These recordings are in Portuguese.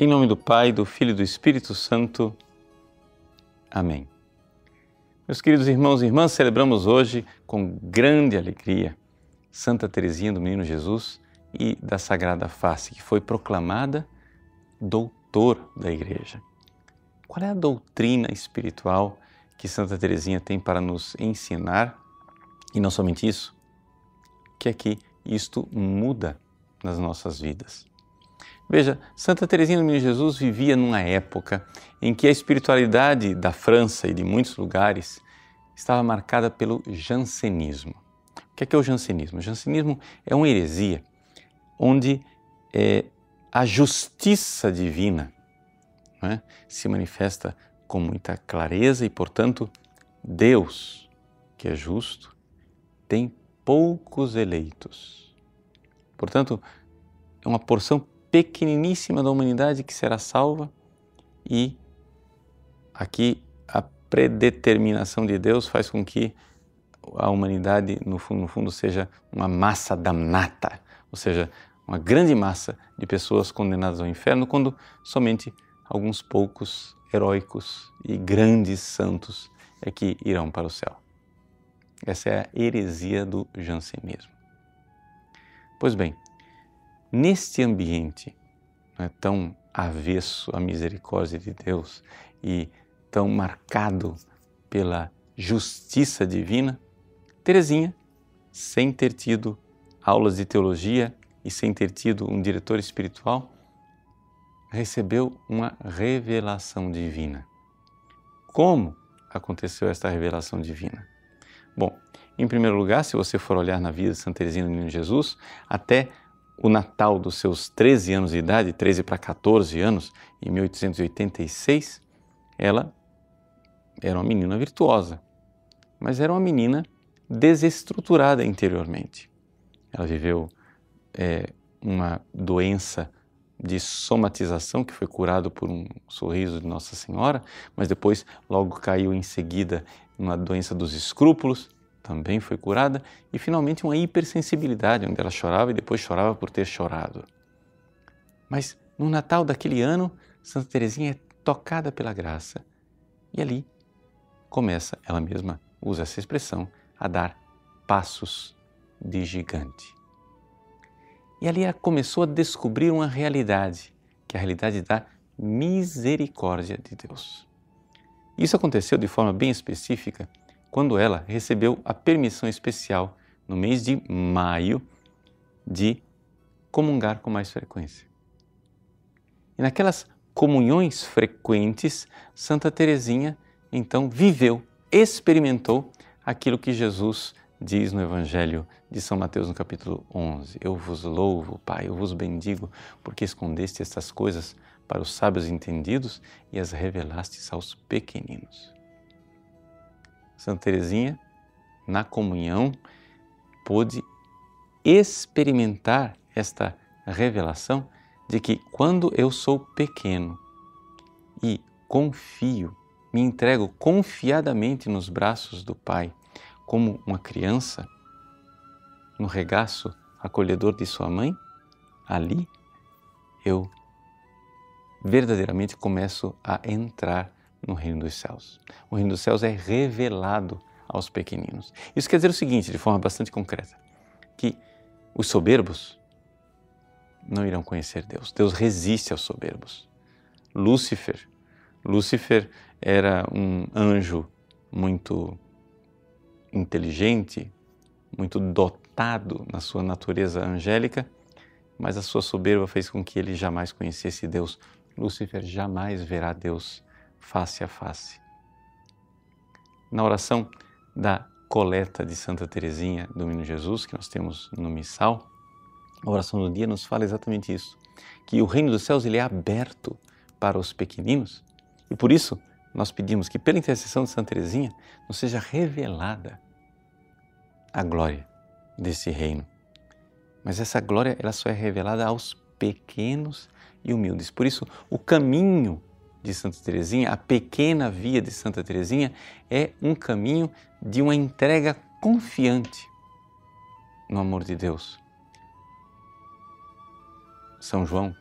Em nome do Pai, do Filho e do Espírito Santo. Amém. Meus queridos irmãos e irmãs, celebramos hoje com grande alegria Santa Teresinha do Menino Jesus e da Sagrada Face, que foi proclamada doutor da Igreja. Qual é a doutrina espiritual que Santa Teresinha tem para nos ensinar? E não somente isso, que é que isto muda nas nossas vidas. Veja, Santa Teresinha do Menino Jesus vivia numa época em que a espiritualidade da França e de muitos lugares estava marcada pelo jansenismo. O que é, que é o jansenismo? O jansenismo é uma heresia onde é, a justiça divina é, se manifesta com muita clareza e, portanto, Deus, que é justo, tem poucos eleitos. Portanto, é uma porção pequeniníssima da humanidade que será salva e aqui a predeterminação de Deus faz com que a humanidade, no fundo, no fundo, seja uma massa damnata, ou seja, uma grande massa de pessoas condenadas ao inferno, quando somente alguns poucos heróicos e grandes santos é que irão para o céu. Essa é a heresia do jansenismo. Pois bem, Neste ambiente é tão avesso à misericórdia de Deus e tão marcado pela justiça divina, Teresinha, sem ter tido aulas de teologia e sem ter tido um diretor espiritual, recebeu uma revelação divina. Como aconteceu esta revelação divina? Bom, em primeiro lugar, se você for olhar na vida de Santa Teresinha do Menino Jesus, até o Natal dos seus 13 anos de idade, 13 para 14 anos, em 1886, ela era uma menina virtuosa, mas era uma menina desestruturada interiormente. Ela viveu é, uma doença de somatização que foi curado por um sorriso de Nossa Senhora, mas depois logo caiu em seguida numa doença dos escrúpulos também foi curada, e finalmente uma hipersensibilidade, onde ela chorava e depois chorava por ter chorado. Mas no Natal daquele ano, Santa Teresinha é tocada pela graça e ali começa, ela mesma usa essa expressão, a dar passos de gigante. E ali ela começou a descobrir uma realidade, que é a realidade da misericórdia de Deus. Isso aconteceu de forma bem específica quando ela recebeu a permissão especial no mês de maio de comungar com mais frequência. E naquelas comunhões frequentes, Santa Teresinha então viveu, experimentou aquilo que Jesus diz no Evangelho de São Mateus no capítulo 11: Eu vos louvo, Pai, eu vos bendigo, porque escondeste estas coisas para os sábios entendidos e as revelastes aos pequeninos. Santa Teresinha, na comunhão, pôde experimentar esta revelação de que quando eu sou pequeno e confio, me entrego confiadamente nos braços do Pai, como uma criança no regaço acolhedor de sua mãe, ali eu verdadeiramente começo a entrar no reino dos céus. O reino dos céus é revelado aos pequeninos. Isso quer dizer o seguinte, de forma bastante concreta, que os soberbos não irão conhecer Deus. Deus resiste aos soberbos. Lúcifer, Lúcifer era um anjo muito inteligente, muito dotado na sua natureza angélica, mas a sua soberba fez com que ele jamais conhecesse Deus. Lúcifer jamais verá Deus face a face. Na oração da coleta de Santa Teresinha do Menino Jesus, que nós temos no missal, a oração do dia nos fala exatamente isso, que o reino dos céus ele é aberto para os pequeninos e por isso nós pedimos que pela intercessão de Santa Teresinha nos seja revelada a glória desse reino. Mas essa glória ela só é revelada aos pequenos e humildes. Por isso, o caminho de Santa Teresinha, a pequena via de Santa Teresinha é um caminho de uma entrega confiante no amor de Deus. São João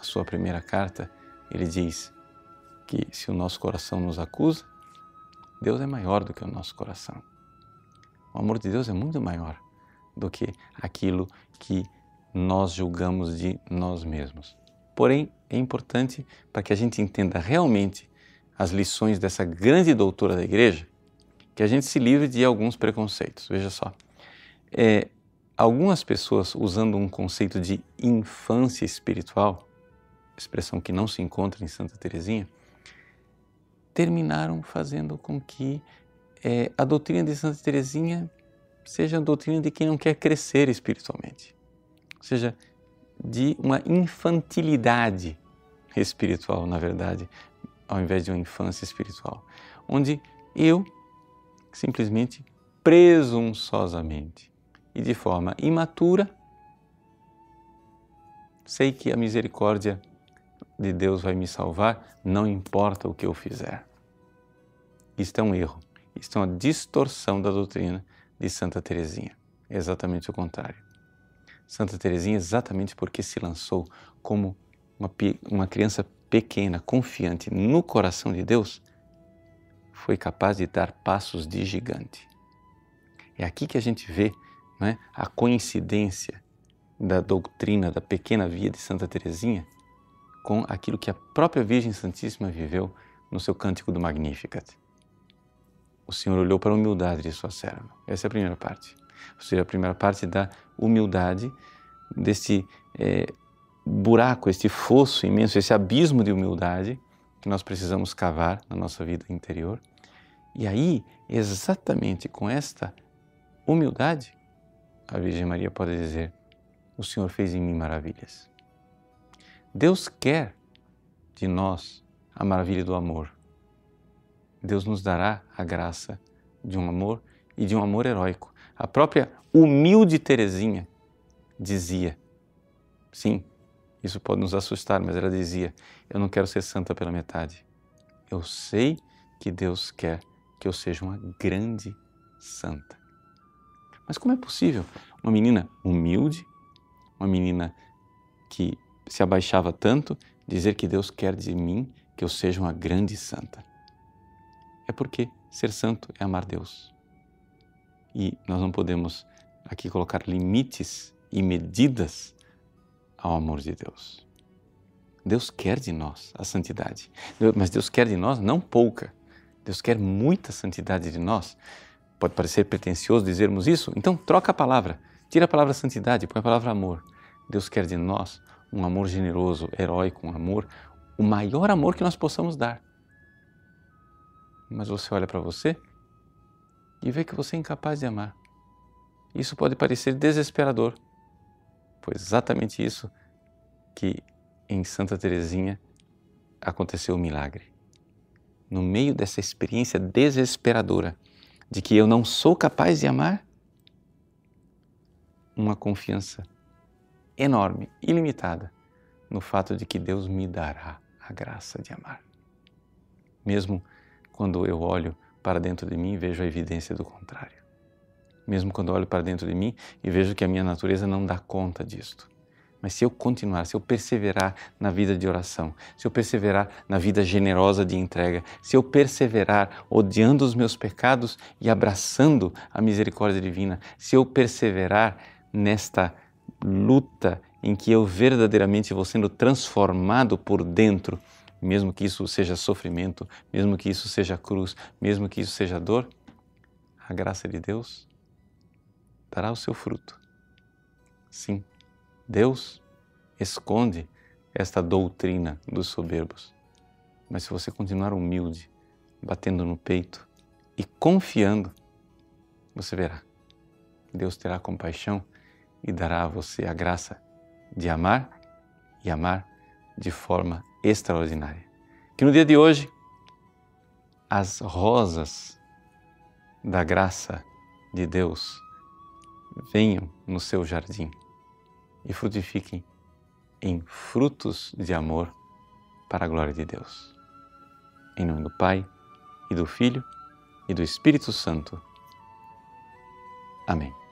sua primeira carta, ele diz que se o nosso coração nos acusa, Deus é maior do que o nosso coração. O amor de Deus é muito maior do que aquilo que nós julgamos de nós mesmos. Porém, é importante para que a gente entenda realmente as lições dessa grande doutora da igreja, que a gente se livre de alguns preconceitos. Veja só, é, algumas pessoas usando um conceito de infância espiritual, expressão que não se encontra em Santa Teresinha, terminaram fazendo com que é, a doutrina de Santa Teresinha seja a doutrina de quem não quer crescer espiritualmente, ou seja, de uma infantilidade espiritual, na verdade, ao invés de uma infância espiritual, onde eu simplesmente presunçosamente e de forma imatura sei que a misericórdia de Deus vai me salvar, não importa o que eu fizer. Isto é um erro, isto é uma distorção da doutrina de Santa Teresinha. Exatamente o contrário. Santa Teresinha, exatamente porque se lançou como uma, uma criança pequena, confiante no coração de Deus, foi capaz de dar passos de gigante. É aqui que a gente vê né, a coincidência da doutrina da pequena via de Santa Teresinha com aquilo que a própria Virgem Santíssima viveu no seu cântico do Magnificat. O Senhor olhou para a humildade de sua serva. Essa é a primeira parte. Ou seja, a primeira parte da humildade, desse é, buraco, este fosso imenso, esse abismo de humildade que nós precisamos cavar na nossa vida interior. E aí, exatamente com esta humildade, a Virgem Maria pode dizer: O Senhor fez em mim maravilhas. Deus quer de nós a maravilha do amor. Deus nos dará a graça de um amor e de um amor heróico. A própria humilde Teresinha dizia: Sim, isso pode nos assustar, mas ela dizia: Eu não quero ser santa pela metade. Eu sei que Deus quer que eu seja uma grande santa. Mas como é possível uma menina humilde, uma menina que se abaixava tanto, dizer que Deus quer de mim que eu seja uma grande santa? É porque ser santo é amar Deus. E nós não podemos aqui colocar limites e medidas ao amor de Deus. Deus quer de nós a santidade, mas Deus quer de nós não pouca. Deus quer muita santidade de nós. Pode parecer pretensioso dizermos isso, então troca a palavra. Tira a palavra santidade, põe a palavra amor. Deus quer de nós um amor generoso, heróico, um amor, o maior amor que nós possamos dar. Mas você olha para você e vê que você é incapaz de amar. Isso pode parecer desesperador, foi exatamente isso que em Santa Teresinha aconteceu o milagre no meio dessa experiência desesperadora de que eu não sou capaz de amar, uma confiança enorme, ilimitada, no fato de que Deus me dará a graça de amar. Mesmo quando eu olho para dentro de mim vejo a evidência do contrário. Mesmo quando olho para dentro de mim e vejo que a minha natureza não dá conta disto. Mas se eu continuar, se eu perseverar na vida de oração, se eu perseverar na vida generosa de entrega, se eu perseverar odiando os meus pecados e abraçando a misericórdia divina, se eu perseverar nesta luta em que eu verdadeiramente vou sendo transformado por dentro, mesmo que isso seja sofrimento, mesmo que isso seja cruz, mesmo que isso seja dor, a graça de Deus dará o seu fruto. Sim Deus esconde esta doutrina dos soberbos. Mas se você continuar humilde, batendo no peito e confiando, você verá. Deus terá compaixão e dará a você a graça de amar e amar de forma extraordinária. Que no dia de hoje as rosas da graça de Deus venham no seu jardim e frutifiquem em frutos de amor para a glória de Deus. Em nome do Pai, e do Filho, e do Espírito Santo. Amém.